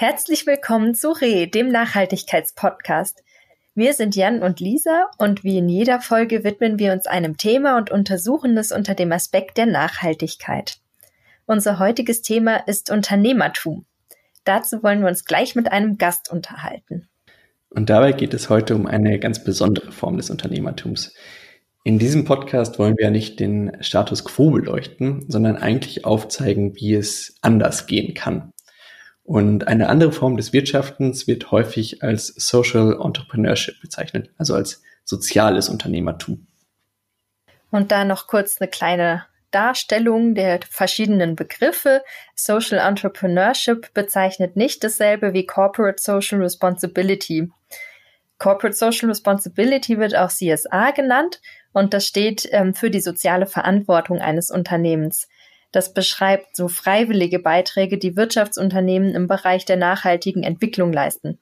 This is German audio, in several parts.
Herzlich willkommen zu Re, dem Nachhaltigkeitspodcast. Wir sind Jan und Lisa und wie in jeder Folge widmen wir uns einem Thema und untersuchen es unter dem Aspekt der Nachhaltigkeit. Unser heutiges Thema ist Unternehmertum. Dazu wollen wir uns gleich mit einem Gast unterhalten. Und dabei geht es heute um eine ganz besondere Form des Unternehmertums. In diesem Podcast wollen wir ja nicht den Status quo beleuchten, sondern eigentlich aufzeigen, wie es anders gehen kann. Und eine andere Form des Wirtschaftens wird häufig als Social Entrepreneurship bezeichnet, also als soziales Unternehmertum. Und da noch kurz eine kleine Darstellung der verschiedenen Begriffe. Social Entrepreneurship bezeichnet nicht dasselbe wie Corporate Social Responsibility. Corporate Social Responsibility wird auch CSA genannt und das steht ähm, für die soziale Verantwortung eines Unternehmens. Das beschreibt so freiwillige Beiträge, die Wirtschaftsunternehmen im Bereich der nachhaltigen Entwicklung leisten.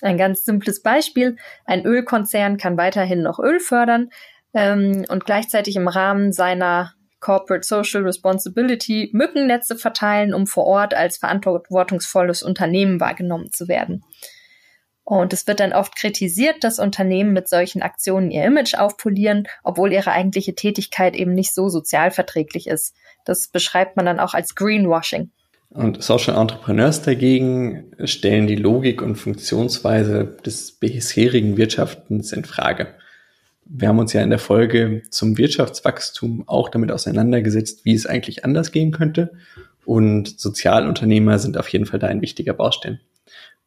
Ein ganz simples Beispiel. Ein Ölkonzern kann weiterhin noch Öl fördern ähm, und gleichzeitig im Rahmen seiner Corporate Social Responsibility Mückennetze verteilen, um vor Ort als verantwortungsvolles Unternehmen wahrgenommen zu werden. Und es wird dann oft kritisiert, dass Unternehmen mit solchen Aktionen ihr Image aufpolieren, obwohl ihre eigentliche Tätigkeit eben nicht so sozialverträglich ist. Das beschreibt man dann auch als Greenwashing. Und Social Entrepreneurs dagegen stellen die Logik und Funktionsweise des bisherigen Wirtschaftens in Frage. Wir haben uns ja in der Folge zum Wirtschaftswachstum auch damit auseinandergesetzt, wie es eigentlich anders gehen könnte. Und Sozialunternehmer sind auf jeden Fall da ein wichtiger Baustein.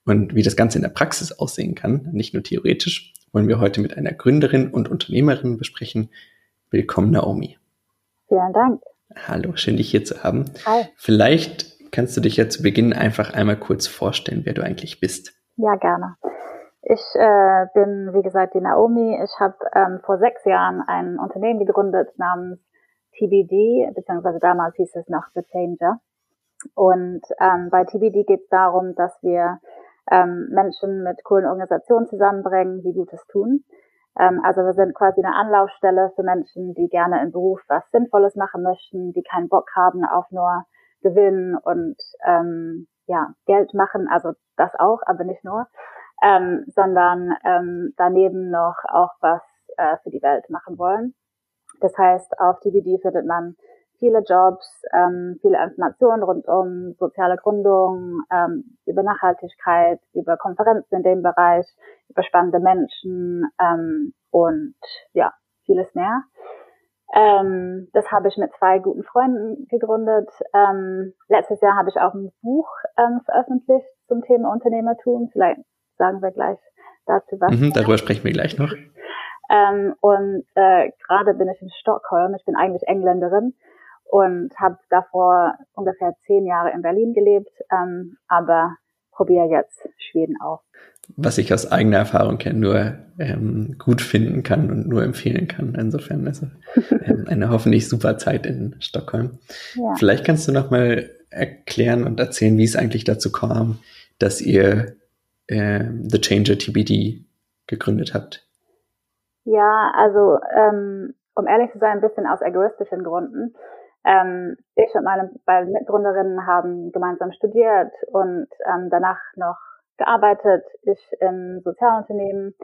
Und wie das Ganze in der Praxis aussehen kann, nicht nur theoretisch, wollen wir heute mit einer Gründerin und Unternehmerin besprechen. Willkommen, Naomi. Vielen Dank. Hallo, schön dich hier zu haben. Hi. Vielleicht kannst du dich ja zu Beginn einfach einmal kurz vorstellen, wer du eigentlich bist. Ja, gerne. Ich äh, bin, wie gesagt, die Naomi. Ich habe ähm, vor sechs Jahren ein Unternehmen gegründet namens TBD, beziehungsweise damals hieß es noch The Changer. Und ähm, bei TBD geht es darum, dass wir ähm, Menschen mit coolen Organisationen zusammenbringen, die Gutes tun. Ähm, also wir sind quasi eine Anlaufstelle für Menschen, die gerne im Beruf was Sinnvolles machen möchten, die keinen Bock haben auf nur Gewinn und ähm, ja Geld machen. Also das auch, aber nicht nur, ähm, sondern ähm, daneben noch auch was äh, für die Welt machen wollen. Das heißt, auf TBD findet man viele Jobs, ähm, viele Informationen rund um soziale Gründung, ähm, über Nachhaltigkeit, über Konferenzen in dem Bereich, über spannende Menschen ähm, und ja, vieles mehr. Ähm, das habe ich mit zwei guten Freunden gegründet. Ähm, letztes Jahr habe ich auch ein Buch ähm, veröffentlicht zum Thema Unternehmertum. Vielleicht sagen wir gleich dazu was. Mhm, darüber sprechen wir gleich noch. Ähm, und äh, gerade bin ich in Stockholm. Ich bin eigentlich Engländerin und habe davor ungefähr zehn Jahre in Berlin gelebt, ähm, aber probiere jetzt Schweden aus. Was ich aus eigener Erfahrung kenne, nur ähm, gut finden kann und nur empfehlen kann. Insofern also ähm, eine hoffentlich super Zeit in Stockholm. Ja. Vielleicht kannst du noch mal erklären und erzählen, wie es eigentlich dazu kam, dass ihr äh, The Changer TBD gegründet habt. Ja, also ähm, um ehrlich zu sein, ein bisschen aus egoistischen Gründen. Ähm, ich und meine beiden Mitgründerinnen haben gemeinsam studiert und ähm, danach noch gearbeitet, ich im Sozialunternehmen.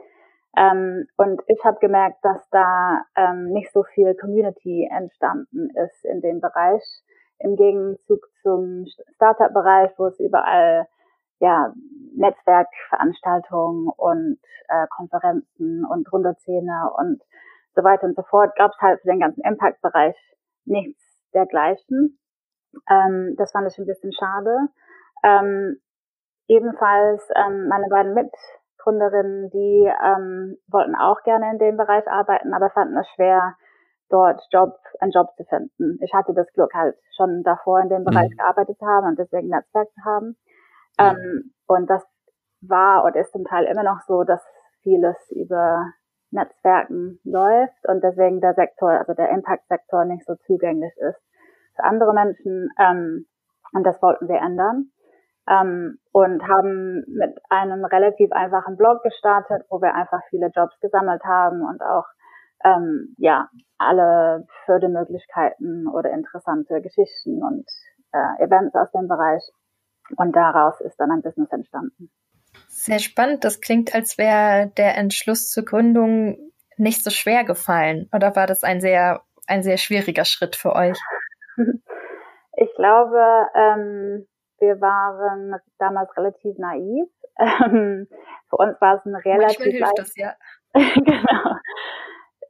Ähm, und ich habe gemerkt, dass da ähm, nicht so viel Community entstanden ist in dem Bereich. Im Gegenzug zum Startup-Bereich, wo es überall ja, Netzwerkveranstaltungen und äh, Konferenzen und Runderzähne und so weiter und so fort, gab es halt für den ganzen Impact-Bereich nichts dergleichen. Ähm, das fand ich ein bisschen schade. Ähm, ebenfalls ähm, meine beiden Mitgründerinnen, die ähm, wollten auch gerne in dem Bereich arbeiten, aber fanden es schwer, dort Job, einen Job zu finden. Ich hatte das Glück halt schon davor in dem Bereich mhm. gearbeitet zu haben und deswegen Netzwerk zu haben. Mhm. Ähm, und das war und ist zum Teil immer noch so, dass vieles über Netzwerken läuft und deswegen der Sektor, also der Impact-Sektor nicht so zugänglich ist für andere Menschen. Ähm, und das wollten wir ändern. Ähm, und haben mit einem relativ einfachen Blog gestartet, wo wir einfach viele Jobs gesammelt haben und auch ähm, ja alle Fördermöglichkeiten oder interessante Geschichten und äh, Events aus dem Bereich Und daraus ist dann ein Business entstanden. Sehr spannend. Das klingt, als wäre der Entschluss zur Gründung nicht so schwer gefallen. Oder war das ein sehr, ein sehr schwieriger Schritt für euch? Ich glaube, ähm, wir waren damals relativ naiv. Ähm, für uns war es ein relativ leicht. Das, ja. genau.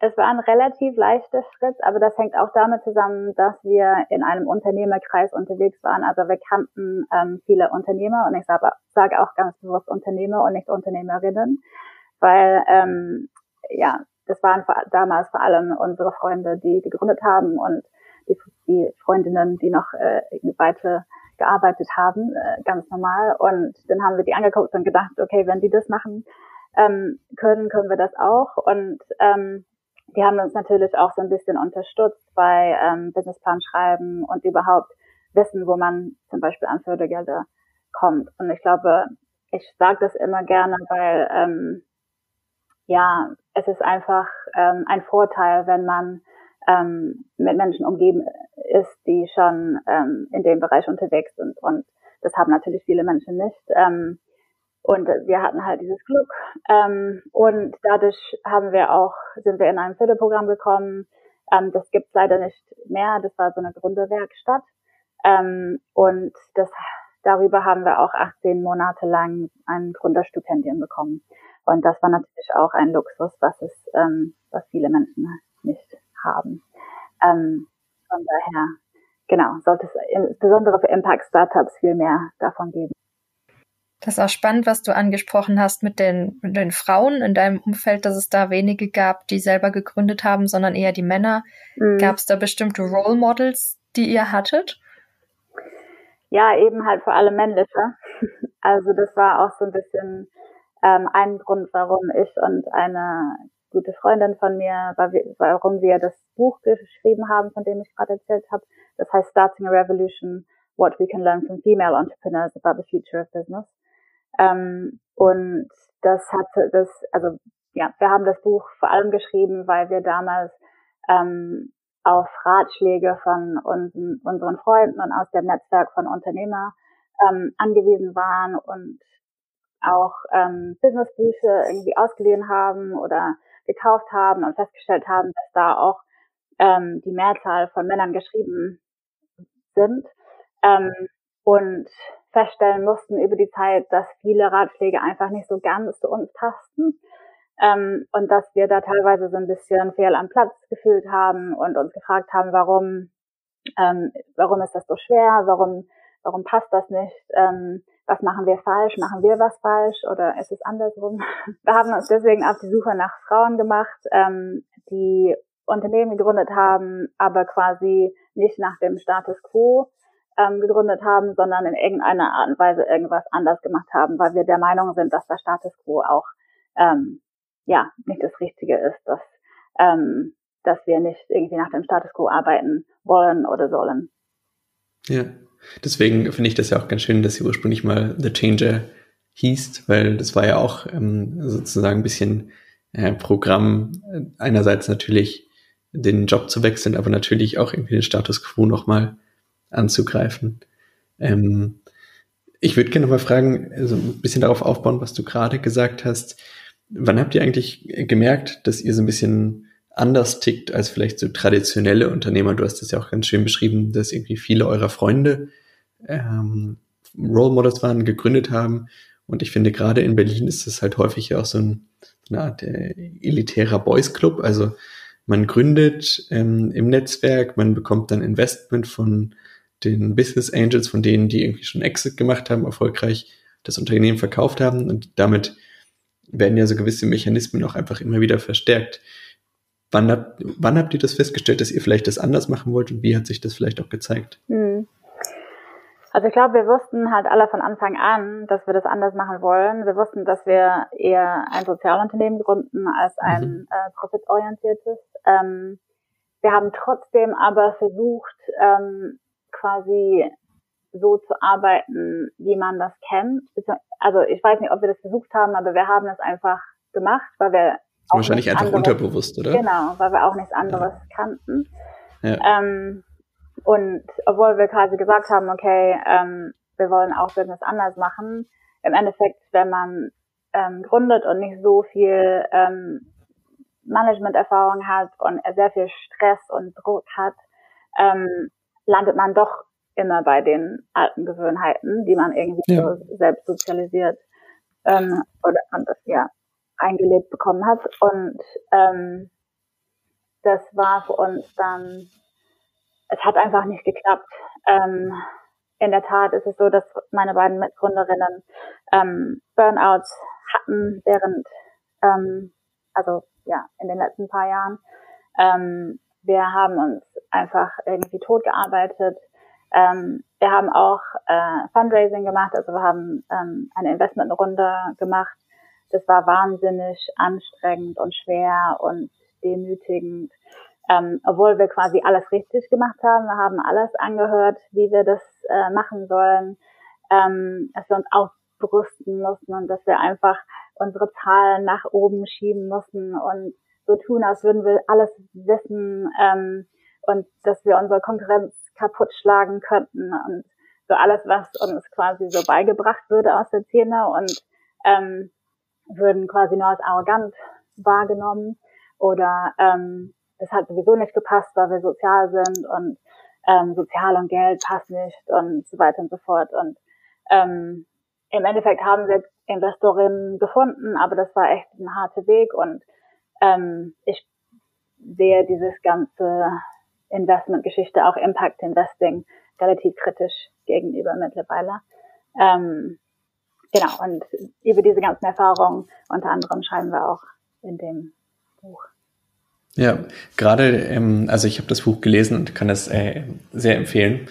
Es war ein relativ leichter Schritt, aber das hängt auch damit zusammen, dass wir in einem Unternehmerkreis unterwegs waren. Also wir kannten ähm, viele Unternehmer und ich sage, sage auch ganz bewusst Unternehmer und nicht Unternehmerinnen, weil ähm, ja, das waren damals vor allem unsere Freunde, die gegründet haben und die, die Freundinnen, die noch äh, weiter gearbeitet haben, äh, ganz normal. Und dann haben wir die angeguckt und gedacht, okay, wenn die das machen ähm, können, können wir das auch. Und ähm, die haben uns natürlich auch so ein bisschen unterstützt bei ähm, Businessplan schreiben und überhaupt wissen, wo man zum Beispiel an Fördergelder kommt. Und ich glaube, ich sage das immer gerne, weil ähm, ja, es ist einfach ähm, ein Vorteil, wenn man ähm, mit Menschen umgeben ist, die schon ähm, in dem Bereich unterwegs sind. Und das haben natürlich viele Menschen nicht. Ähm, und wir hatten halt dieses Glück. Ähm, und dadurch haben wir auch, sind wir in ein Förderprogramm gekommen. Ähm, das gibt's leider nicht mehr. Das war so eine Gründerwerkstatt. Ähm, und das, darüber haben wir auch 18 Monate lang ein Gründerstipendium bekommen. Und das war natürlich auch ein Luxus, was es, ähm, was viele Menschen nicht haben. Ähm, von daher, genau, sollte es insbesondere für Impact Startups viel mehr davon geben. Das ist auch spannend, was du angesprochen hast mit den, mit den Frauen in deinem Umfeld, dass es da wenige gab, die selber gegründet haben, sondern eher die Männer. Mhm. Gab es da bestimmte Role Models, die ihr hattet? Ja, eben halt vor allem männliche. Also das war auch so ein bisschen ähm, ein Grund, warum ich und eine gute Freundin von mir, warum wir das Buch geschrieben haben, von dem ich gerade erzählt habe. Das heißt Starting a Revolution, What We Can Learn from Female Entrepreneurs About the Future of Business. Ähm, und das hatte das, also ja, wir haben das Buch vor allem geschrieben, weil wir damals ähm, auf Ratschläge von unseren, unseren Freunden und aus dem Netzwerk von Unternehmer ähm, angewiesen waren und auch ähm, Businessbücher irgendwie ausgeliehen haben oder gekauft haben und festgestellt haben, dass da auch ähm, die Mehrzahl von Männern geschrieben sind. Ähm, und feststellen mussten über die Zeit, dass viele Ratschläge einfach nicht so ganz zu uns passten ähm, und dass wir da teilweise so ein bisschen fehl am Platz gefühlt haben und uns gefragt haben, warum ähm, warum ist das so schwer, warum warum passt das nicht, ähm, was machen wir falsch, machen wir was falsch? Oder ist es andersrum? Wir haben uns deswegen auf die Suche nach Frauen gemacht, ähm, die Unternehmen gegründet haben, aber quasi nicht nach dem Status quo ähm, gegründet haben, sondern in irgendeiner Art und Weise irgendwas anders gemacht haben, weil wir der Meinung sind, dass der Status quo auch ähm, ja nicht das Richtige ist, dass ähm, dass wir nicht irgendwie nach dem Status quo arbeiten wollen oder sollen. Ja, Deswegen finde ich das ja auch ganz schön, dass sie ursprünglich mal The Changer hieß, weil das war ja auch ähm, sozusagen ein bisschen äh, Programm, äh, einerseits natürlich den Job zu wechseln, aber natürlich auch irgendwie den Status quo nochmal anzugreifen. Ähm, ich würde gerne mal fragen, also ein bisschen darauf aufbauen, was du gerade gesagt hast. Wann habt ihr eigentlich gemerkt, dass ihr so ein bisschen anders tickt als vielleicht so traditionelle Unternehmer. Du hast das ja auch ganz schön beschrieben, dass irgendwie viele eurer Freunde ähm, Role Models waren, gegründet haben. Und ich finde, gerade in Berlin ist das halt häufig ja auch so ein, eine Art äh, elitärer Boys Club. Also man gründet ähm, im Netzwerk, man bekommt dann Investment von den Business Angels, von denen, die irgendwie schon Exit gemacht haben, erfolgreich das Unternehmen verkauft haben. Und damit werden ja so gewisse Mechanismen auch einfach immer wieder verstärkt. Wann habt, wann habt ihr das festgestellt, dass ihr vielleicht das anders machen wollt und wie hat sich das vielleicht auch gezeigt? Hm. Also ich glaube, wir wussten halt alle von Anfang an, dass wir das anders machen wollen. Wir wussten, dass wir eher ein Sozialunternehmen gründen als ein mhm. äh, profitorientiertes. Ähm, wir haben trotzdem aber versucht, ähm, quasi so zu arbeiten, wie man das kennt. Also ich weiß nicht, ob wir das versucht haben, aber wir haben es einfach gemacht, weil wir Wahrscheinlich einfach anderes, unterbewusst, oder? Genau, weil wir auch nichts anderes ja. kannten. Ja. Ähm, und obwohl wir quasi gesagt haben, okay, ähm, wir wollen auch Business anders machen. Im Endeffekt, wenn man ähm, gründet und nicht so viel ähm, Management-Erfahrung hat und sehr viel Stress und Druck hat, ähm, landet man doch immer bei den alten Gewohnheiten, die man irgendwie ja. so selbst sozialisiert ähm, oder und das ja eingelebt bekommen hat. Und ähm, das war für uns dann, es hat einfach nicht geklappt. Ähm, in der Tat ist es so, dass meine beiden Mitgründerinnen ähm, Burnouts hatten während, ähm, also ja, in den letzten paar Jahren. Ähm, wir haben uns einfach irgendwie totgearbeitet. Ähm, wir haben auch äh, Fundraising gemacht, also wir haben ähm, eine Investmentrunde gemacht. Das war wahnsinnig anstrengend und schwer und demütigend. Ähm, obwohl wir quasi alles richtig gemacht haben. Wir haben alles angehört, wie wir das äh, machen sollen, ähm, dass wir uns ausbrüsten mussten und dass wir einfach unsere Zahlen nach oben schieben mussten und so tun, als würden wir alles wissen ähm, und dass wir unsere Konkurrenz kaputt schlagen könnten und so alles, was uns quasi so beigebracht würde aus der Szene und ähm, würden quasi nur als arrogant wahrgenommen oder ähm, das hat sowieso nicht gepasst, weil wir sozial sind und ähm, sozial und Geld passt nicht und so weiter und so fort und ähm, im Endeffekt haben wir Investorinnen gefunden, aber das war echt ein harter Weg und ähm, ich sehe dieses ganze Investmentgeschichte, auch Impact Investing, relativ kritisch gegenüber mittlerweile. Ähm, genau, und über diese ganzen Erfahrungen unter anderem schreiben wir auch in dem Buch. Ja, gerade, ähm, also ich habe das Buch gelesen und kann das äh, sehr empfehlen.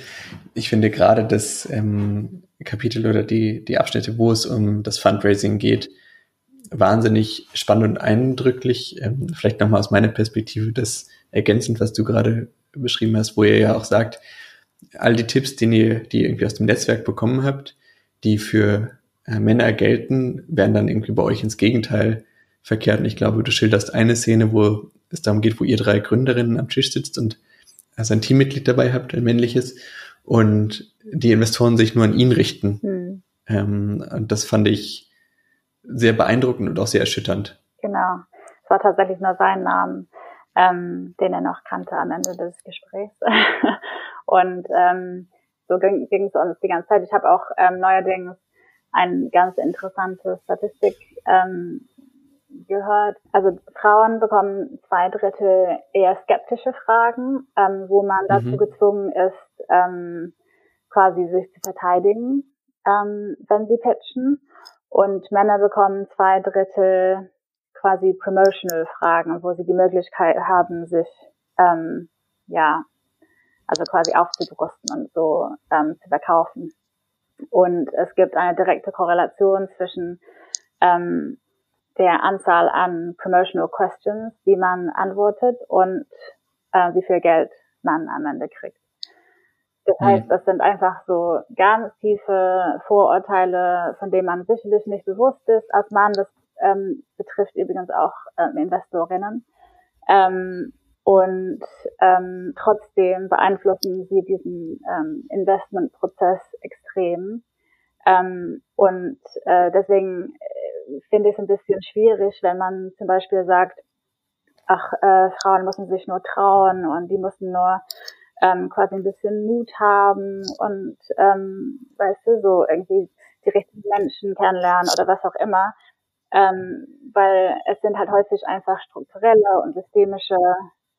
Ich finde gerade das ähm, Kapitel oder die, die Abschnitte, wo es um das Fundraising geht, wahnsinnig spannend und eindrücklich. Ähm, vielleicht nochmal aus meiner Perspektive das ergänzend, was du gerade beschrieben hast, wo ihr ja auch sagt, all die Tipps, die ihr, die ihr irgendwie aus dem Netzwerk bekommen habt, die für äh, Männer gelten, werden dann irgendwie bei euch ins Gegenteil verkehrt. Und ich glaube, du schilderst eine Szene, wo es darum geht, wo ihr drei Gründerinnen am Tisch sitzt und also ein Teammitglied dabei habt, ein männliches, und die Investoren sich nur an ihn richten. Hm. Ähm, und das fand ich sehr beeindruckend und auch sehr erschütternd. Genau. Es war tatsächlich nur sein Name, ähm, den er noch kannte am Ende des Gesprächs. und ähm, so ging es uns die ganze Zeit. Ich habe auch ähm, neuerdings eine ganz interessante Statistik ähm, gehört. Also Frauen bekommen zwei Drittel eher skeptische Fragen, ähm, wo man mhm. dazu gezwungen ist, ähm, quasi sich zu verteidigen, ähm, wenn sie pitchen. Und Männer bekommen zwei Drittel quasi promotional Fragen, wo sie die Möglichkeit haben, sich ähm, ja also quasi aufzubrüsten und so ähm, zu verkaufen. Und es gibt eine direkte Korrelation zwischen ähm, der Anzahl an Promotional Questions, die man antwortet und äh, wie viel Geld man am Ende kriegt. Das mhm. heißt, das sind einfach so ganz tiefe Vorurteile, von denen man sicherlich nicht bewusst ist als Mann. Das ähm, betrifft übrigens auch ähm, Investorinnen. Ähm, und ähm, trotzdem beeinflussen sie diesen ähm, Investmentprozess extrem. Ähm, und äh, deswegen finde ich es ein bisschen schwierig, wenn man zum Beispiel sagt, ach, äh, Frauen müssen sich nur trauen und die müssen nur ähm, quasi ein bisschen Mut haben und ähm, weißt du, so irgendwie die richtigen Menschen kennenlernen oder was auch immer. Ähm, weil es sind halt häufig einfach strukturelle und systemische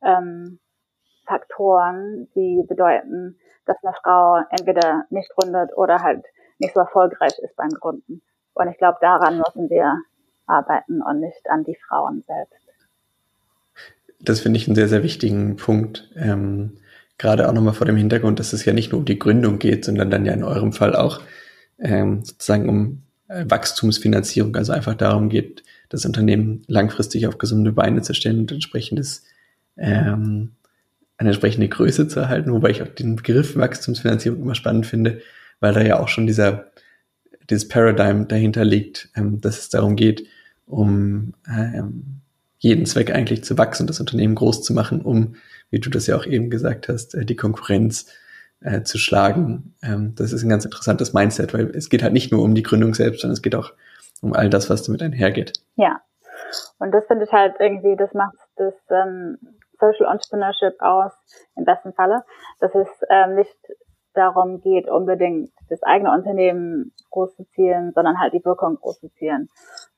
ähm, Faktoren, die bedeuten, dass eine Frau entweder nicht gründet oder halt nicht so erfolgreich ist beim Gründen. Und ich glaube, daran müssen wir arbeiten und nicht an die Frauen selbst. Das finde ich einen sehr, sehr wichtigen Punkt. Ähm, gerade auch nochmal vor dem Hintergrund, dass es ja nicht nur um die Gründung geht, sondern dann ja in eurem Fall auch ähm, sozusagen um Wachstumsfinanzierung, also einfach darum geht, das Unternehmen langfristig auf gesunde Beine zu stellen und entsprechendes ähm, eine entsprechende Größe zu erhalten, wobei ich auch den Begriff Wachstumsfinanzierung immer spannend finde, weil da ja auch schon dieser dieses Paradigm dahinter liegt, ähm, dass es darum geht, um ähm, jeden Zweck eigentlich zu wachsen, das Unternehmen groß zu machen, um, wie du das ja auch eben gesagt hast, äh, die Konkurrenz äh, zu schlagen. Ähm, das ist ein ganz interessantes Mindset, weil es geht halt nicht nur um die Gründung selbst, sondern es geht auch um all das, was damit einhergeht. Ja. Und das finde ich halt irgendwie, das macht das ähm, Social Entrepreneurship aus, im besten Falle, dass es ähm, nicht darum geht, unbedingt das eigene Unternehmen groß zu zielen, sondern halt die Wirkung groß zu zielen.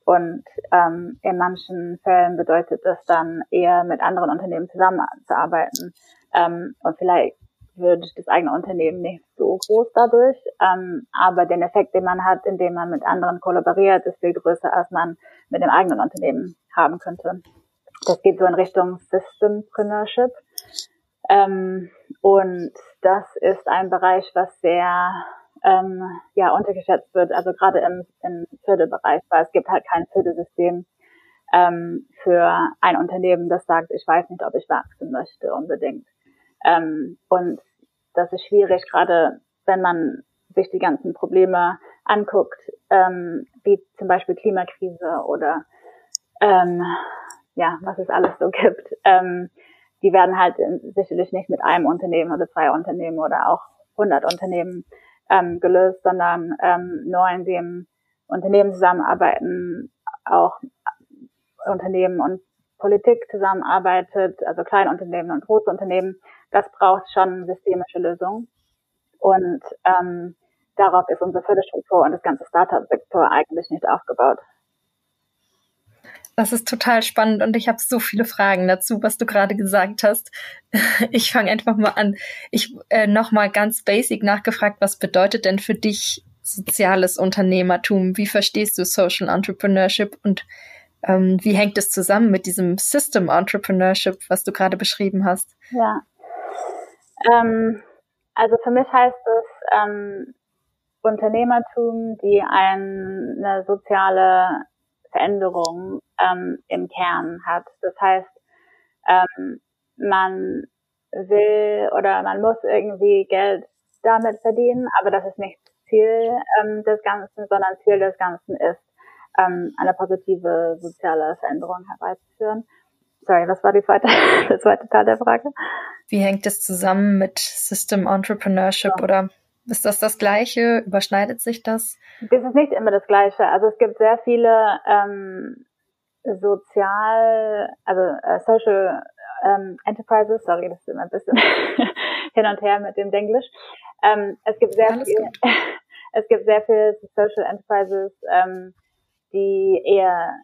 Und ähm, in manchen Fällen bedeutet das dann eher mit anderen Unternehmen zusammenzuarbeiten. Ähm, und vielleicht wird das eigene Unternehmen nicht so groß dadurch, ähm, aber den Effekt, den man hat, indem man mit anderen kollaboriert, ist viel größer, als man mit dem eigenen Unternehmen haben könnte. Das geht so in Richtung Systempreneurship. Ähm, und das ist ein Bereich, was sehr ähm, ja untergeschätzt wird, also gerade im, im Förderbereich, weil es gibt halt kein Fördersystem ähm, für ein Unternehmen, das sagt, ich weiß nicht, ob ich wachsen möchte unbedingt. Ähm, und das ist schwierig, gerade wenn man sich die ganzen Probleme anguckt, ähm, wie zum Beispiel Klimakrise oder ähm, ja, was es alles so gibt. Ähm, die werden halt sicherlich nicht mit einem Unternehmen oder zwei Unternehmen oder auch 100 Unternehmen ähm, gelöst, sondern ähm, nur in dem Unternehmen zusammenarbeiten, auch Unternehmen und Politik zusammenarbeitet, also Kleinunternehmen und Großunternehmen, das braucht schon systemische Lösungen. Und ähm, darauf ist unsere Förderstruktur und das ganze Startup-Sektor eigentlich nicht aufgebaut. Das ist total spannend und ich habe so viele Fragen dazu, was du gerade gesagt hast. Ich fange einfach mal an. Ich äh, noch mal ganz basic nachgefragt, was bedeutet denn für dich soziales Unternehmertum? Wie verstehst du Social Entrepreneurship und ähm, wie hängt es zusammen mit diesem System Entrepreneurship, was du gerade beschrieben hast? Ja, ähm, also für mich heißt es ähm, Unternehmertum, die eine soziale Veränderung ähm, im Kern hat. Das heißt, ähm, man will oder man muss irgendwie Geld damit verdienen, aber das ist nicht Ziel ähm, des Ganzen, sondern Ziel des Ganzen ist, ähm, eine positive soziale Veränderung herbeizuführen. Sorry, was war die zweite, der zweite Teil der Frage? Wie hängt es zusammen mit System Entrepreneurship ja. oder ist das das Gleiche? Überschneidet sich das? Das ist nicht immer das Gleiche. Also es gibt sehr viele ähm, sozial, also äh, Social ähm, Enterprises, sorry, das ist immer ein bisschen hin und her mit dem Denglisch. Ähm, es gibt sehr Alles viel, es gibt sehr viele Social Enterprises, ähm, die eher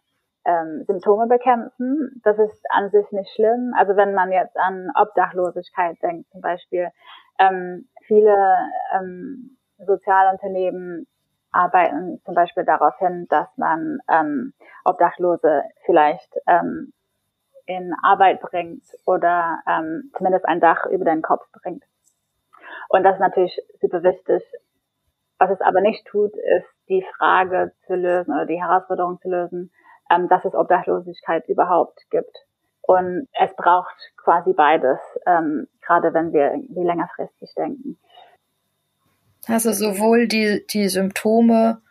ähm, Symptome bekämpfen. Das ist an sich nicht schlimm. Also wenn man jetzt an Obdachlosigkeit denkt zum Beispiel, ähm, viele ähm, Sozialunternehmen arbeiten zum Beispiel darauf hin, dass man ähm, Obdachlose vielleicht ähm, in Arbeit bringt oder ähm, zumindest ein Dach über den Kopf bringt. Und das ist natürlich super wichtig. Was es aber nicht tut, ist die Frage zu lösen oder die Herausforderung zu lösen, ähm, dass es Obdachlosigkeit überhaupt gibt. Und es braucht quasi beides, ähm, gerade wenn wir wie längerfristig denken. Also sowohl die, die Symptome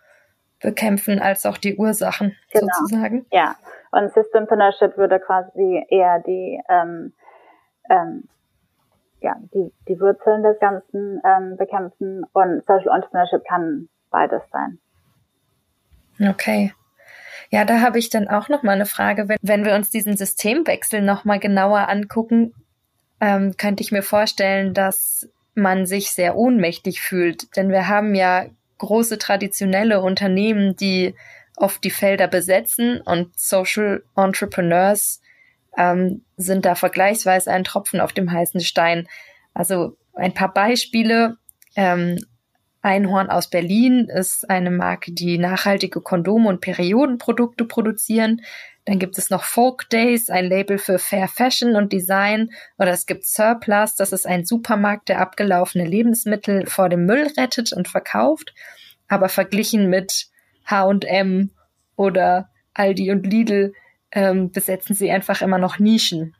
bekämpfen als auch die Ursachen genau. sozusagen. Ja, und Systempreneurship würde quasi eher die, ähm, ähm, ja, die, die Wurzeln des Ganzen ähm, bekämpfen und Social Entrepreneurship kann beides sein. Okay. Ja, da habe ich dann auch noch mal eine Frage. Wenn, wenn wir uns diesen Systemwechsel noch mal genauer angucken, ähm, könnte ich mir vorstellen, dass man sich sehr ohnmächtig fühlt. Denn wir haben ja große traditionelle Unternehmen, die oft die Felder besetzen und Social Entrepreneurs ähm, sind da vergleichsweise ein Tropfen auf dem heißen Stein. Also ein paar Beispiele. Ähm, Einhorn aus Berlin ist eine Marke, die nachhaltige Kondome und Periodenprodukte produzieren. Dann gibt es noch Folk Days, ein Label für Fair Fashion und Design. Oder es gibt Surplus, das ist ein Supermarkt, der abgelaufene Lebensmittel vor dem Müll rettet und verkauft. Aber verglichen mit H&M oder Aldi und Lidl ähm, besetzen sie einfach immer noch Nischen.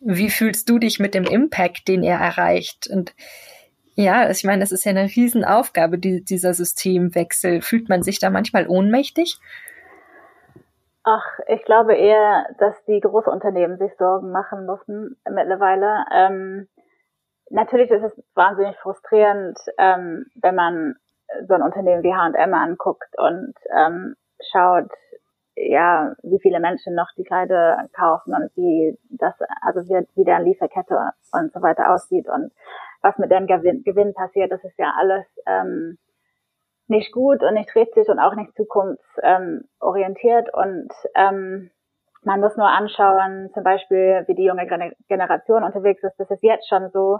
Wie fühlst du dich mit dem Impact, den er erreicht? Und ja, ich meine, es ist ja eine Riesenaufgabe, die, dieser Systemwechsel. Fühlt man sich da manchmal ohnmächtig? Ach, ich glaube eher, dass die Großunternehmen sich Sorgen machen müssen mittlerweile. Ähm, natürlich ist es wahnsinnig frustrierend, ähm, wenn man so ein Unternehmen wie H&M anguckt und ähm, schaut, ja, wie viele Menschen noch die Kleider kaufen und wie das, also wie, wie deren Lieferkette und so weiter aussieht und was mit deren Gewinn, Gewinn passiert, das ist ja alles ähm, nicht gut und nicht richtig und auch nicht zukunftsorientiert und ähm, man muss nur anschauen, zum Beispiel, wie die junge Generation unterwegs ist. Das ist jetzt schon so,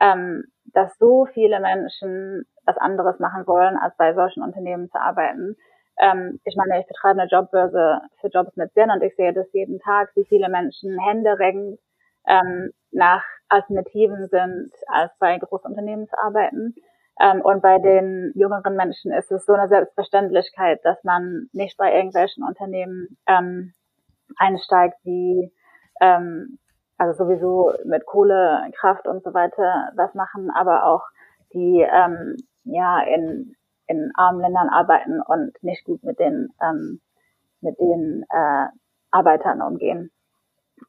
ähm, dass so viele Menschen was anderes machen wollen, als bei solchen Unternehmen zu arbeiten. Ähm, ich meine, ich betreibe eine Jobbörse für Jobs mit Sinn und ich sehe das jeden Tag, wie viele Menschen händeringend ähm, nach Alternativen sind, als bei Großunternehmen zu arbeiten. Ähm, und bei den jüngeren Menschen ist es so eine Selbstverständlichkeit, dass man nicht bei irgendwelchen Unternehmen ähm, einsteigt, die ähm, also sowieso mit Kohle, Kraft und so weiter was machen, aber auch die ähm, ja in, in armen Ländern arbeiten und nicht gut mit den ähm, mit den äh, Arbeitern umgehen.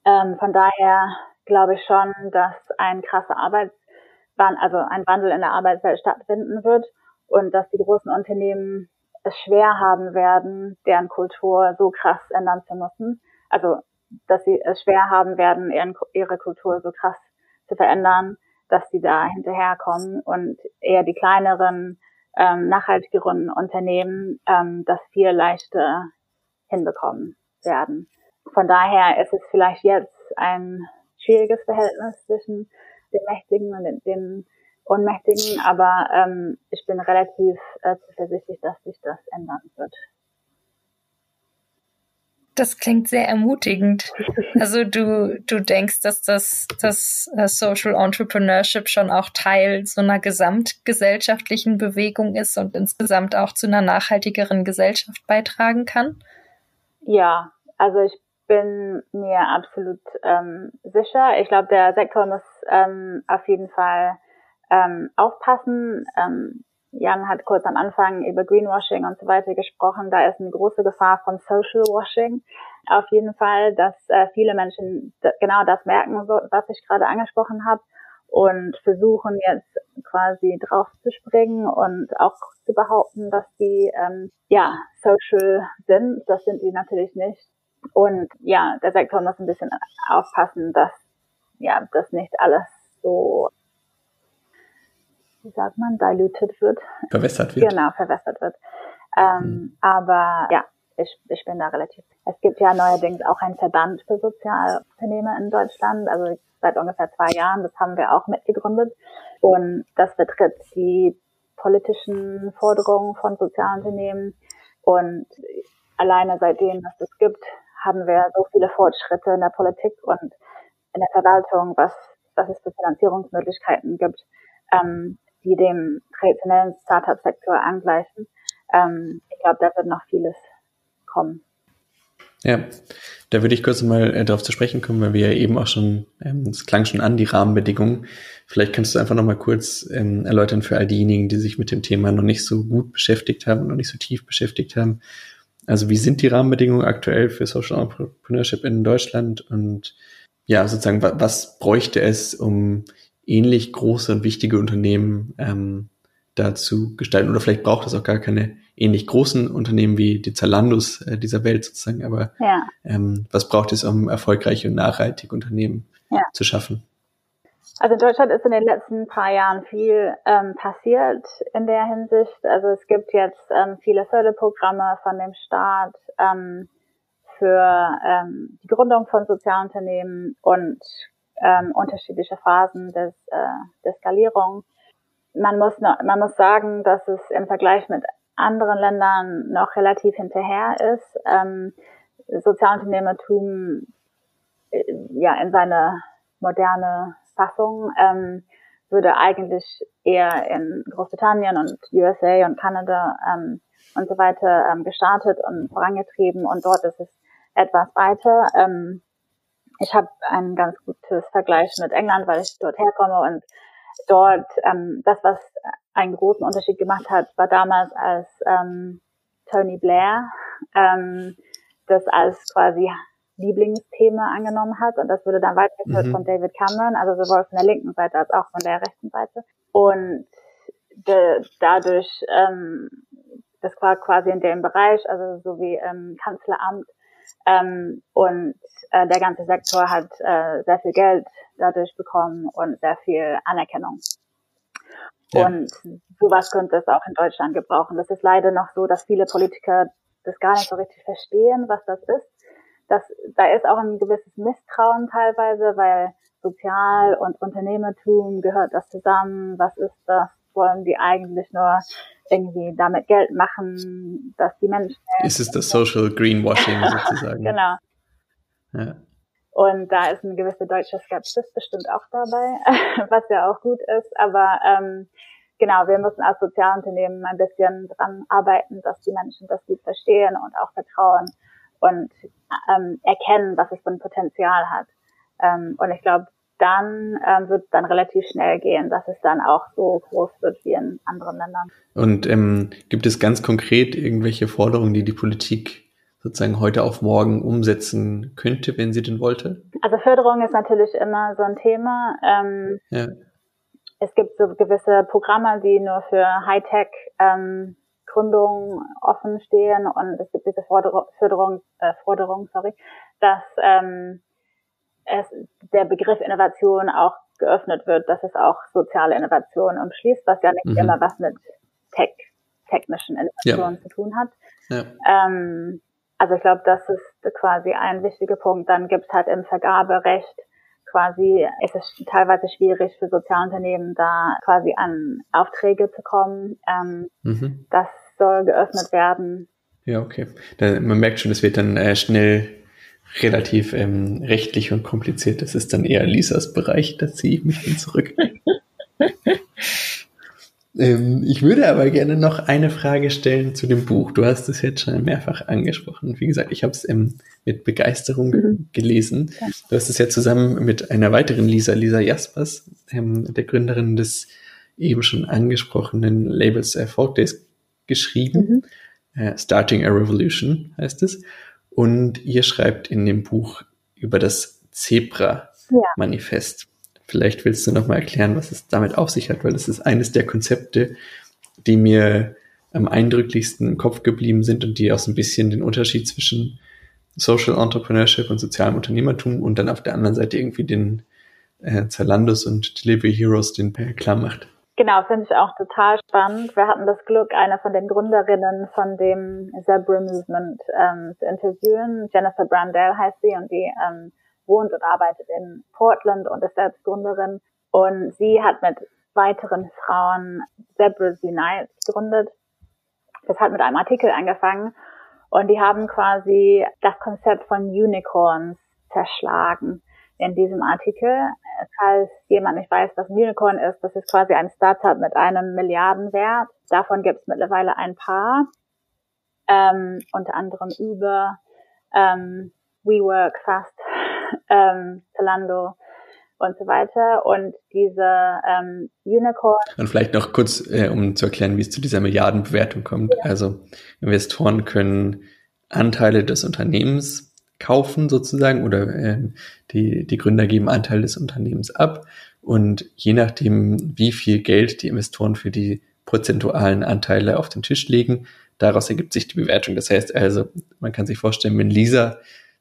Ähm, von daher glaube ich schon, dass ein krasser Arbeitswandel, also ein Wandel in der Arbeitswelt stattfinden wird und dass die großen Unternehmen es schwer haben werden, deren Kultur so krass ändern zu müssen, also dass sie es schwer haben werden, ihren, ihre Kultur so krass zu verändern, dass sie da hinterherkommen und eher die kleineren, ähm, nachhaltigeren Unternehmen ähm, das viel leichter hinbekommen werden. Von daher ist es vielleicht jetzt ein schwieriges Verhältnis zwischen den Mächtigen und den, den Unmächtigen, aber ähm, ich bin relativ äh, zuversichtlich, dass sich das ändern wird. Das klingt sehr ermutigend. Also du, du denkst, dass das, das äh, Social Entrepreneurship schon auch Teil so einer gesamtgesellschaftlichen Bewegung ist und insgesamt auch zu einer nachhaltigeren Gesellschaft beitragen kann? Ja, also ich bin mir absolut ähm, sicher. Ich glaube, der Sektor muss ähm, auf jeden Fall ähm, aufpassen. Ähm, Jan hat kurz am Anfang über Greenwashing und so weiter gesprochen. Da ist eine große Gefahr von Social Washing. Auf jeden Fall, dass äh, viele Menschen genau das merken, was ich gerade angesprochen habe und versuchen jetzt quasi drauf zu springen und auch zu behaupten, dass die ähm, ja social sind. Das sind die natürlich nicht. Und ja, der Sektor muss ein bisschen aufpassen, dass ja das nicht alles so wie sagt man, diluted wird. Verwässert wird. Genau, verwässert wird. Ähm, mhm. Aber ja, ich, ich bin da relativ. Es gibt ja neuerdings auch einen Verband für Sozialunternehmer in Deutschland, also seit ungefähr zwei Jahren, das haben wir auch mitgegründet. Und das betritt die politischen Forderungen von Sozialunternehmen. Und alleine seitdem es das gibt, haben wir so viele Fortschritte in der Politik und in der Verwaltung, was, was es für Finanzierungsmöglichkeiten gibt. Ähm, die dem traditionellen Startup-Sektor angleichen. Ähm, ich glaube, da wird noch vieles kommen. Ja, da würde ich kurz mal äh, darauf zu sprechen kommen, weil wir ja eben auch schon, ähm, es klang schon an, die Rahmenbedingungen. Vielleicht kannst du einfach noch mal kurz ähm, erläutern für all diejenigen, die sich mit dem Thema noch nicht so gut beschäftigt haben, noch nicht so tief beschäftigt haben. Also wie sind die Rahmenbedingungen aktuell für Social Entrepreneurship in Deutschland und ja, sozusagen, was bräuchte es, um ähnlich große und wichtige Unternehmen ähm, dazu gestalten. Oder vielleicht braucht es auch gar keine ähnlich großen Unternehmen wie die Zalandos äh, dieser Welt sozusagen. Aber ja. ähm, was braucht es, um erfolgreiche und nachhaltige Unternehmen ja. zu schaffen? Also in Deutschland ist in den letzten paar Jahren viel ähm, passiert in der Hinsicht. Also es gibt jetzt ähm, viele Förderprogramme von dem Staat ähm, für ähm, die Gründung von Sozialunternehmen und ähm, unterschiedliche Phasen des, äh, der Skalierung. Man muss, man muss sagen, dass es im Vergleich mit anderen Ländern noch relativ hinterher ist. Ähm, Sozialunternehmertum äh, ja in seine moderne Fassung ähm, würde eigentlich eher in Großbritannien und USA und Kanada ähm, und so weiter ähm, gestartet und vorangetrieben und dort ist es etwas weiter. Ähm, ich habe ein ganz gutes Vergleich mit England, weil ich dort herkomme und dort ähm, das, was einen großen Unterschied gemacht hat, war damals als ähm, Tony Blair ähm, das als quasi Lieblingsthema angenommen hat. Und das wurde dann weitergeführt mhm. von David Cameron, also sowohl von der linken Seite als auch von der rechten Seite. Und de, dadurch, ähm, das war quasi in dem Bereich, also so wie ähm, Kanzleramt, ähm, und äh, der ganze Sektor hat äh, sehr viel Geld dadurch bekommen und sehr viel Anerkennung. Ja. Und sowas könnte es auch in Deutschland gebrauchen. Das ist leider noch so, dass viele Politiker das gar nicht so richtig verstehen, was das ist. Das, da ist auch ein gewisses Misstrauen teilweise, weil Sozial- und Unternehmertum gehört das zusammen. Was ist das? Wollen die eigentlich nur irgendwie damit Geld machen, dass die Menschen. Ist es das Social Greenwashing sozusagen? genau. Ja. Und da ist eine gewisse deutsche Skepsis bestimmt auch dabei, was ja auch gut ist. Aber ähm, genau, wir müssen als Sozialunternehmen ein bisschen dran arbeiten, dass die Menschen das gut verstehen und auch vertrauen und ähm, erkennen, was es für ein Potenzial hat. Ähm, und ich glaube, dann ähm, wird es dann relativ schnell gehen, dass es dann auch so groß wird wie in anderen Ländern. Und ähm, gibt es ganz konkret irgendwelche Forderungen, die die Politik sozusagen heute auf morgen umsetzen könnte, wenn sie denn wollte? Also Förderung ist natürlich immer so ein Thema. Ähm, ja. Es gibt so gewisse Programme, die nur für Hightech ähm, Gründungen offen stehen und es gibt diese Forderung, Förderung, äh, Forderung, sorry, dass ähm, es, der Begriff Innovation auch geöffnet wird, dass es auch soziale Innovation umschließt, was ja nicht mhm. immer was mit Tech, technischen Innovationen ja. zu tun hat. Ja. Ähm, also ich glaube, das ist quasi ein wichtiger Punkt. Dann gibt es halt im Vergaberecht quasi, es ist teilweise schwierig für Sozialunternehmen da quasi an Aufträge zu kommen. Ähm, mhm. Das soll geöffnet werden. Ja, okay. Da, man merkt schon, es wird dann äh, schnell relativ ähm, rechtlich und kompliziert. Das ist dann eher Lisas Bereich, da ziehe ich mich dann zurück. ähm, ich würde aber gerne noch eine Frage stellen zu dem Buch. Du hast es jetzt schon mehrfach angesprochen. Wie gesagt, ich habe es ähm, mit Begeisterung mhm. gelesen. Du hast es ja zusammen mit einer weiteren Lisa, Lisa Jaspers, ähm, der Gründerin des eben schon angesprochenen Labels Erfolg Days, geschrieben. Mhm. Äh, Starting a Revolution heißt es. Und ihr schreibt in dem Buch über das Zebra-Manifest. Ja. Vielleicht willst du noch mal erklären, was es damit auf sich hat, weil das ist eines der Konzepte, die mir am eindrücklichsten im Kopf geblieben sind und die auch so ein bisschen den Unterschied zwischen Social Entrepreneurship und sozialem Unternehmertum und dann auf der anderen Seite irgendwie den äh, Zalandos und Delivery Heroes den klar macht. Genau, finde ich auch total spannend. Wir hatten das Glück, eine von den Gründerinnen von dem Zebra Movement ähm, zu interviewen. Jennifer Brandell heißt sie und die ähm, wohnt und arbeitet in Portland und ist selbst Gründerin. Und sie hat mit weiteren Frauen Zebras Unite gegründet. Das hat mit einem Artikel angefangen und die haben quasi das Konzept von Unicorns zerschlagen in diesem Artikel. Falls jemand nicht weiß, was ein Unicorn ist, das ist quasi ein Startup mit einem Milliardenwert. Davon gibt es mittlerweile ein paar, ähm, unter anderem Uber, ähm, WeWork, Fast, ähm, Zalando und so weiter. Und diese ähm, Unicorn. Und vielleicht noch kurz, äh, um zu erklären, wie es zu dieser Milliardenbewertung kommt. Ja. Also Investoren können Anteile des Unternehmens kaufen sozusagen oder äh, die, die Gründer geben Anteil des Unternehmens ab und je nachdem, wie viel Geld die Investoren für die prozentualen Anteile auf den Tisch legen, daraus ergibt sich die Bewertung. Das heißt also, man kann sich vorstellen, wenn Lisa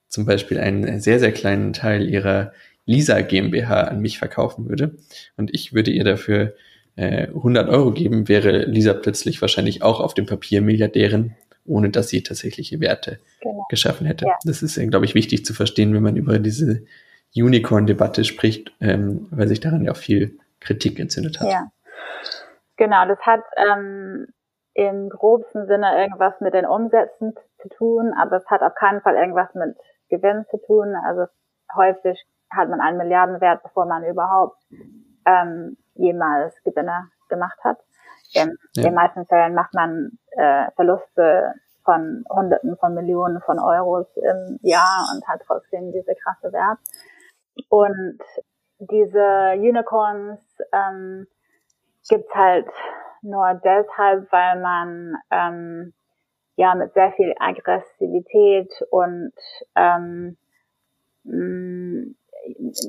zum Beispiel einen sehr, sehr kleinen Teil ihrer Lisa GmbH an mich verkaufen würde und ich würde ihr dafür äh, 100 Euro geben, wäre Lisa plötzlich wahrscheinlich auch auf dem Papier Milliardärin ohne dass sie tatsächliche Werte genau. geschaffen hätte. Ja. Das ist, glaube ich, wichtig zu verstehen, wenn man über diese Unicorn-Debatte spricht, ähm, weil sich daran ja auch viel Kritik entzündet hat. Ja, genau. Das hat ähm, im grobsten Sinne irgendwas mit den Umsätzen zu tun, aber es hat auf keinen Fall irgendwas mit Gewinn zu tun. Also häufig hat man einen Milliardenwert, bevor man überhaupt ähm, jemals Gewinne gemacht hat. In ja. den meisten Fällen macht man äh, Verluste von Hunderten von Millionen von Euros im Jahr und hat trotzdem diese krasse Wert. Und diese Unicorns ähm, gibt's halt nur deshalb, weil man ähm, ja mit sehr viel Aggressivität und ähm, mh,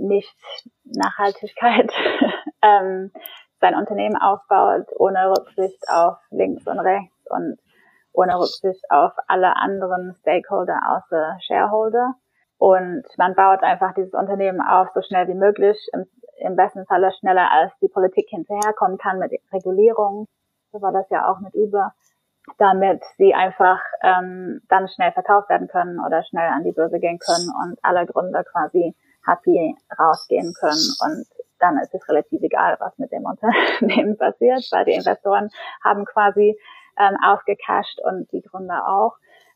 nicht Nachhaltigkeit ähm, sein Unternehmen aufbaut, ohne Rücksicht auf links und rechts und ohne Rücksicht auf alle anderen Stakeholder außer Shareholder. Und man baut einfach dieses Unternehmen auf so schnell wie möglich, im, im besten Falle schneller als die Politik hinterherkommen kann mit Regulierung. So war das ja auch mit Uber, damit sie einfach ähm, dann schnell verkauft werden können oder schnell an die Börse gehen können und alle Gründer quasi happy rausgehen können und dann ist es relativ egal, was mit dem Unternehmen passiert, weil die Investoren haben quasi ähm, ausgecasht und die Gründer auch.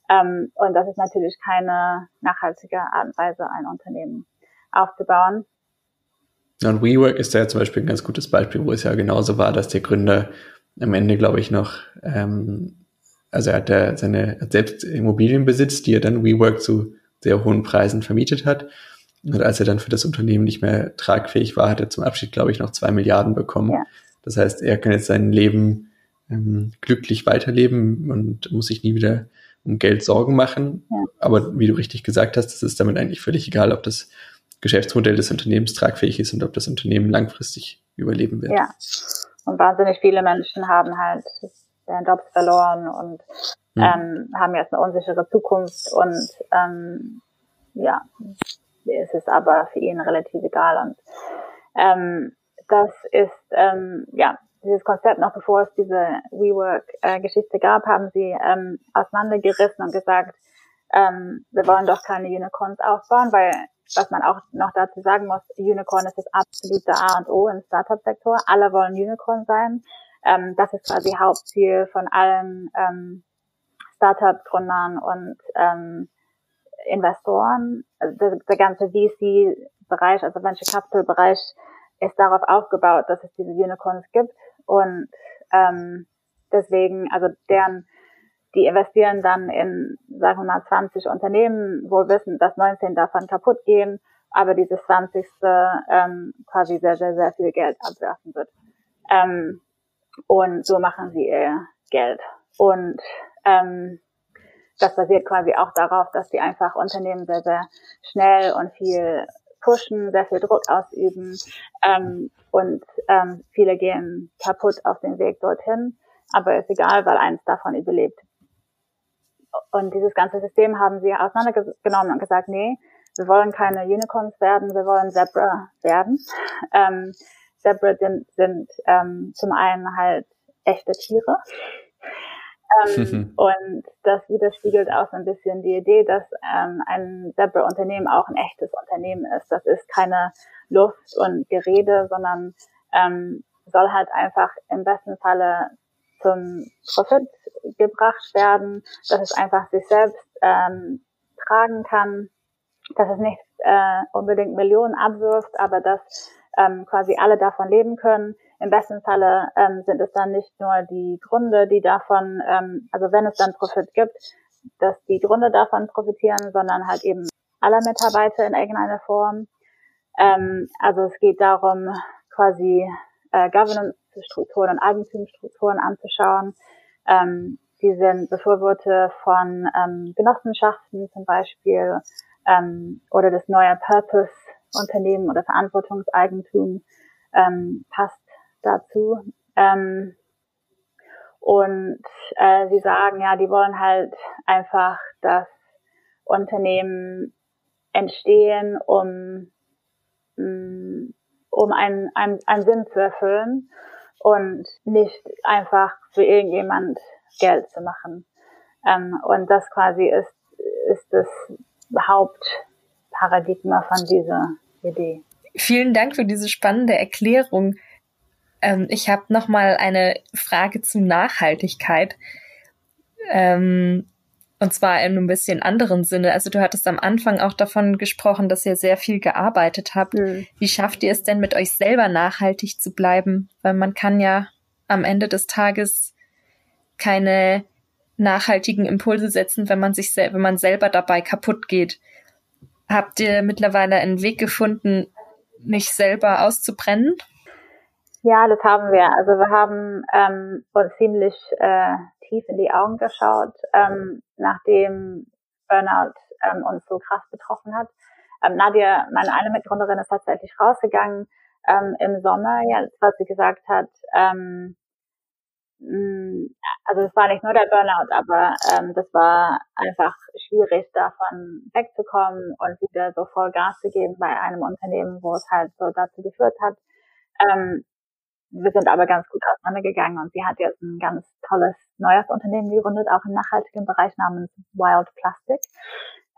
Ähm, und das ist natürlich keine nachhaltige Art und Weise, ein Unternehmen aufzubauen. Und WeWork ist da ja zum Beispiel ein ganz gutes Beispiel, wo es ja genauso war, dass der Gründer am Ende, glaube ich, noch, ähm, also er hat ja seine hat selbst Immobilien besitzt, die er dann WeWork zu sehr hohen Preisen vermietet hat. Und als er dann für das Unternehmen nicht mehr tragfähig war, hat er zum Abschied, glaube ich, noch zwei Milliarden bekommen. Ja. Das heißt, er kann jetzt sein Leben ähm, glücklich weiterleben und muss sich nie wieder um Geld Sorgen machen. Ja. Aber wie du richtig gesagt hast, es ist damit eigentlich völlig egal, ob das Geschäftsmodell des Unternehmens tragfähig ist und ob das Unternehmen langfristig überleben wird. Ja. Und wahnsinnig viele Menschen haben halt deren Jobs verloren und hm. ähm, haben jetzt eine unsichere Zukunft und ähm, ja, es ist aber für ihn relativ egal. Und ähm, das ist ähm, ja dieses Konzept noch bevor es diese WeWork-Geschichte gab, haben sie ähm, auseinandergerissen und gesagt, ähm, wir wollen doch keine Unicorns aufbauen, weil was man auch noch dazu sagen muss, Unicorn ist das absolute A und O im Startup-Sektor. Alle wollen Unicorn sein. Ähm, das ist quasi Hauptziel von allen ähm, Startup-Gründern und ähm, Investoren, also der, der ganze VC-Bereich, also Venture Capital-Bereich, ist darauf aufgebaut, dass es diese Unicorns gibt und ähm, deswegen, also deren, die investieren dann in, sagen wir mal, 20 Unternehmen, wohl wissen, dass 19 davon kaputt gehen, aber dieses 20. Ähm, quasi sehr, sehr, sehr viel Geld abwerfen wird. Ähm, und so machen sie ihr Geld. Und ähm, das basiert quasi auch darauf, dass die einfach Unternehmen sehr, sehr schnell und viel pushen, sehr viel Druck ausüben ähm, und ähm, viele gehen kaputt auf dem Weg dorthin. Aber ist egal, weil eins davon überlebt. Und dieses ganze System haben sie auseinandergenommen und gesagt, nee, wir wollen keine Unicorns werden, wir wollen Zebra werden. Ähm, Zebra sind, sind ähm, zum einen halt echte Tiere ähm, und das widerspiegelt auch so ein bisschen die Idee, dass ähm, ein Zebra-Unternehmen auch ein echtes Unternehmen ist. Das ist keine Luft und Gerede, sondern ähm, soll halt einfach im besten Falle zum Profit gebracht werden, dass es einfach sich selbst ähm, tragen kann, dass es nicht äh, unbedingt Millionen abwirft, aber dass ähm, quasi alle davon leben können. Im besten Falle ähm, sind es dann nicht nur die Gründe, die davon, ähm, also wenn es dann Profit gibt, dass die Gründe davon profitieren, sondern halt eben alle Mitarbeiter in irgendeiner Form. Ähm, also es geht darum, quasi äh, Governance-Strukturen und Eigentumsstrukturen anzuschauen. Ähm, die sind Befürworter von ähm, Genossenschaften zum Beispiel ähm, oder das neue Purpose-Unternehmen oder Verantwortungseigentum ähm, passt dazu. Ähm, und äh, sie sagen, ja, die wollen halt einfach, dass Unternehmen entstehen, um, mm, um einen, einen, einen Sinn zu erfüllen und nicht einfach für irgendjemand Geld zu machen. Ähm, und das quasi ist, ist das Hauptparadigma von dieser Idee. Vielen Dank für diese spannende Erklärung. Ähm, ich habe noch mal eine Frage zu Nachhaltigkeit. Ähm, und zwar in einem bisschen anderen Sinne. Also du hattest am Anfang auch davon gesprochen, dass ihr sehr viel gearbeitet habt. Mhm. Wie schafft ihr es denn mit euch selber nachhaltig zu bleiben? Weil man kann ja am Ende des Tages keine nachhaltigen Impulse setzen, wenn man sich wenn man selber dabei kaputt geht. Habt ihr mittlerweile einen Weg gefunden, nicht selber auszubrennen? Ja, das haben wir. Also wir haben ähm, uns ziemlich äh, tief in die Augen geschaut, ähm, nachdem Burnout ähm, uns so krass betroffen hat. Ähm, Nadia, meine eine Mitgründerin, ist tatsächlich rausgegangen ähm, im Sommer, jetzt, was sie gesagt hat, ähm, mh, also es war nicht nur der Burnout, aber ähm, das war einfach schwierig, davon wegzukommen und wieder so voll Gas zu geben bei einem Unternehmen, wo es halt so dazu geführt hat. Ähm, wir sind aber ganz gut auseinandergegangen und sie hat jetzt ein ganz tolles neues Unternehmen gegründet, auch im nachhaltigen Bereich namens Wild Plastic.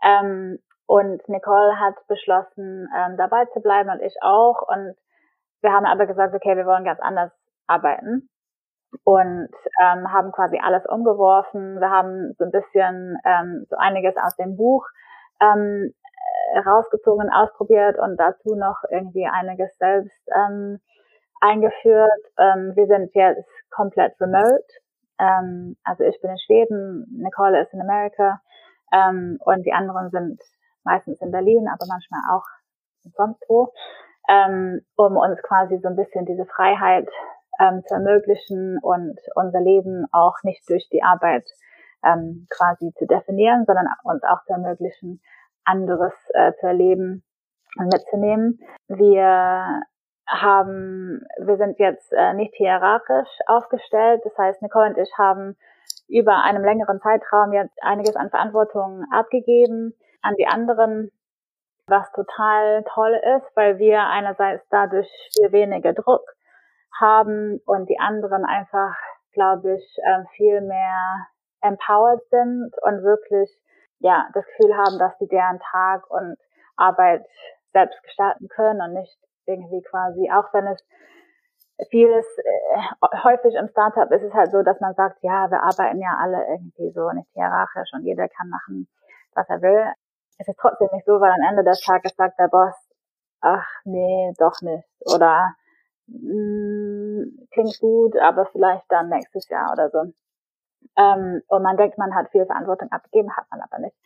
Ähm, und Nicole hat beschlossen, ähm, dabei zu bleiben und ich auch. Und wir haben aber gesagt, okay, wir wollen ganz anders arbeiten und ähm, haben quasi alles umgeworfen. Wir haben so ein bisschen ähm, so einiges aus dem Buch ähm, rausgezogen, ausprobiert und dazu noch irgendwie einiges selbst ähm, eingeführt. Ähm, wir sind jetzt komplett remote. Ähm, also ich bin in Schweden, Nicole ist in Amerika ähm, und die anderen sind meistens in Berlin, aber manchmal auch sonst wo, ähm, um uns quasi so ein bisschen diese Freiheit ähm, zu ermöglichen und unser Leben auch nicht durch die Arbeit ähm, quasi zu definieren, sondern uns auch zu ermöglichen, anderes äh, zu erleben und mitzunehmen. Wir haben, wir sind jetzt äh, nicht hierarchisch aufgestellt. Das heißt, Nicole und ich haben über einen längeren Zeitraum jetzt einiges an Verantwortung abgegeben an die anderen, was total toll ist, weil wir einerseits dadurch viel weniger Druck haben und die anderen einfach, glaube ich, ähm, viel mehr empowered sind und wirklich ja das Gefühl haben, dass sie deren Tag und Arbeit selbst gestalten können und nicht irgendwie quasi, auch wenn es vieles, äh, häufig im Startup ist es halt so, dass man sagt, ja, wir arbeiten ja alle irgendwie so nicht hierarchisch und jeder kann machen, was er will. Es ist trotzdem nicht so, weil am Ende des Tages sagt der Boss, ach nee, doch nicht. Oder mh, mm, klingt gut, aber vielleicht dann nächstes Jahr oder so. Ähm, und man denkt, man hat viel Verantwortung abgegeben, hat man aber nicht.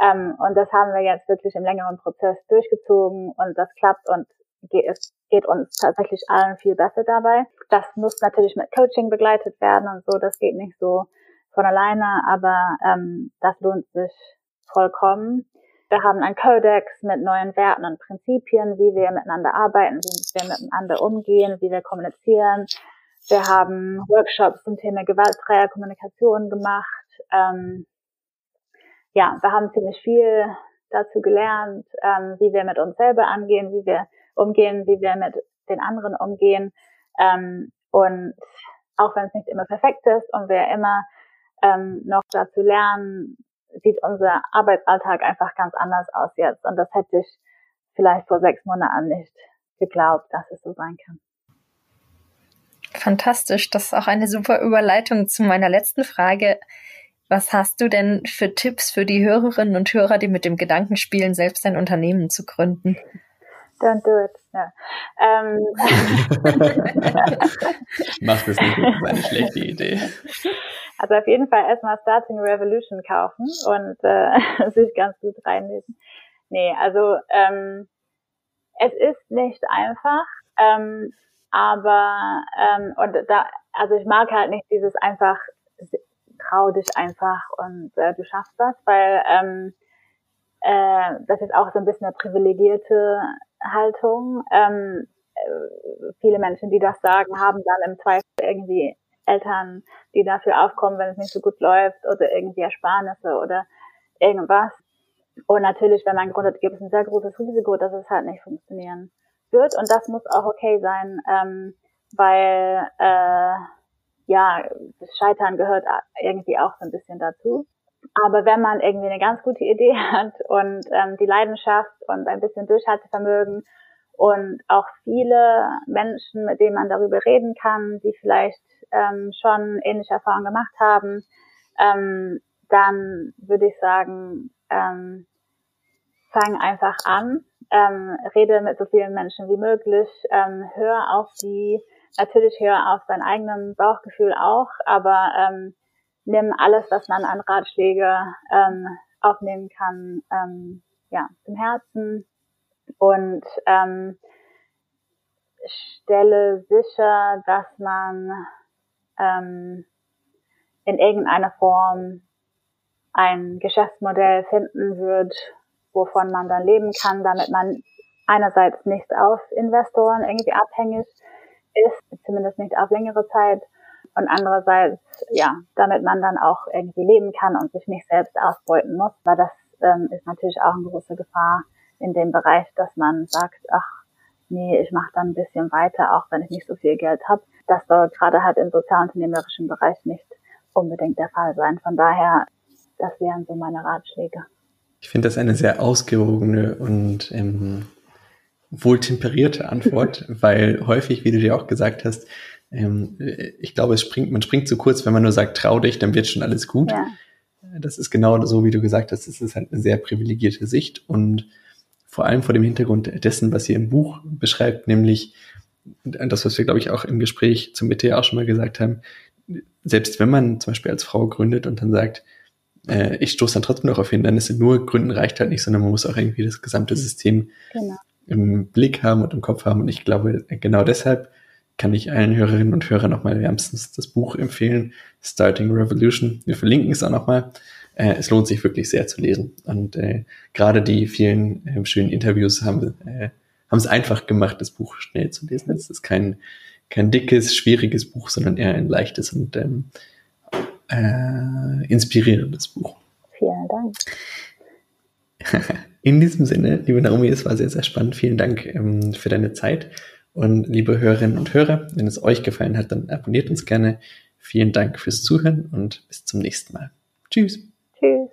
Ähm, und das haben wir jetzt wirklich im längeren Prozess durchgezogen und das klappt und geht, es geht uns tatsächlich allen viel besser dabei. Das muss natürlich mit Coaching begleitet werden und so, das geht nicht so von alleine, aber ähm, das lohnt sich vollkommen. Wir haben einen Kodex mit neuen Werten und Prinzipien, wie wir miteinander arbeiten, wie wir miteinander umgehen, wie wir kommunizieren. Wir haben Workshops zum Thema gewaltfreier Kommunikation gemacht. Ähm, ja, wir haben ziemlich viel dazu gelernt, ähm, wie wir mit uns selber angehen, wie wir umgehen, wie wir mit den anderen umgehen. Ähm, und auch wenn es nicht immer perfekt ist und wir immer ähm, noch dazu lernen, sieht unser Arbeitsalltag einfach ganz anders aus jetzt. Und das hätte ich vielleicht vor sechs Monaten nicht geglaubt, dass es so sein kann. Fantastisch. Das ist auch eine super Überleitung zu meiner letzten Frage. Was hast du denn für Tipps für die Hörerinnen und Hörer, die mit dem Gedanken spielen, selbst ein Unternehmen zu gründen? Don't do it. No. Ähm. Macht es nicht, das ist eine schlechte Idee. Also auf jeden Fall erstmal Starting Revolution kaufen und äh, sich ganz gut reinlesen. Nee, also ähm, es ist nicht einfach, ähm, aber ähm, und da, also ich mag halt nicht dieses einfach trau dich einfach und äh, du schaffst das, weil ähm, äh, das ist auch so ein bisschen eine privilegierte Haltung. Ähm, äh, viele Menschen, die das sagen, haben dann im Zweifel irgendwie Eltern, die dafür aufkommen, wenn es nicht so gut läuft oder irgendwie Ersparnisse oder irgendwas. Und natürlich, wenn man gründet, gibt es ein sehr großes Risiko, dass es halt nicht funktionieren wird. Und das muss auch okay sein, ähm, weil äh, ja, das Scheitern gehört irgendwie auch so ein bisschen dazu. Aber wenn man irgendwie eine ganz gute Idee hat und ähm, die Leidenschaft und ein bisschen Durchhaltevermögen und auch viele Menschen, mit denen man darüber reden kann, die vielleicht ähm, schon ähnliche Erfahrungen gemacht haben, ähm, dann würde ich sagen, ähm, fang einfach an, ähm, rede mit so vielen Menschen wie möglich, ähm, hör auf die, natürlich hör auf dein eigenes Bauchgefühl auch, aber ähm, nimm alles, was man an Ratschläge ähm, aufnehmen kann, ähm, ja, zum Herzen. Und ähm, stelle sicher, dass man ähm, in irgendeiner Form ein Geschäftsmodell finden wird, wovon man dann leben kann, damit man einerseits nicht auf Investoren irgendwie abhängig ist, zumindest nicht auf längere Zeit, und andererseits, ja, damit man dann auch irgendwie leben kann und sich nicht selbst ausbeuten muss, weil das ähm, ist natürlich auch eine große Gefahr in dem Bereich, dass man sagt, ach, nee, ich mache dann ein bisschen weiter, auch wenn ich nicht so viel Geld habe. Das soll gerade halt im sozialunternehmerischen Bereich nicht unbedingt der Fall sein. Von daher, das wären so meine Ratschläge. Ich finde das eine sehr ausgewogene und ähm, wohltemperierte Antwort, weil häufig, wie du dir auch gesagt hast, ähm, ich glaube, es springt, man springt zu kurz, wenn man nur sagt, trau dich, dann wird schon alles gut. Ja. Das ist genau so, wie du gesagt hast, es ist halt eine sehr privilegierte Sicht und vor allem vor dem Hintergrund dessen, was ihr im Buch beschreibt, nämlich das, was wir, glaube ich, auch im Gespräch zum Mitte auch schon mal gesagt haben, selbst wenn man zum Beispiel als Frau gründet und dann sagt, äh, ich stoße dann trotzdem noch auf Hindernisse, nur gründen reicht halt nicht, sondern man muss auch irgendwie das gesamte System genau. im Blick haben und im Kopf haben. Und ich glaube, genau deshalb kann ich allen Hörerinnen und Hörern nochmal wärmstens das Buch empfehlen, Starting Revolution. Wir verlinken es auch nochmal. Äh, es lohnt sich wirklich sehr zu lesen. Und äh, gerade die vielen äh, schönen Interviews haben, äh, haben es einfach gemacht, das Buch schnell zu lesen. Es ist kein, kein dickes, schwieriges Buch, sondern eher ein leichtes und ähm, äh, inspirierendes Buch. Vielen Dank. In diesem Sinne, liebe Naomi, es war sehr, sehr spannend. Vielen Dank ähm, für deine Zeit. Und liebe Hörerinnen und Hörer, wenn es euch gefallen hat, dann abonniert uns gerne. Vielen Dank fürs Zuhören und bis zum nächsten Mal. Tschüss. Tschüss.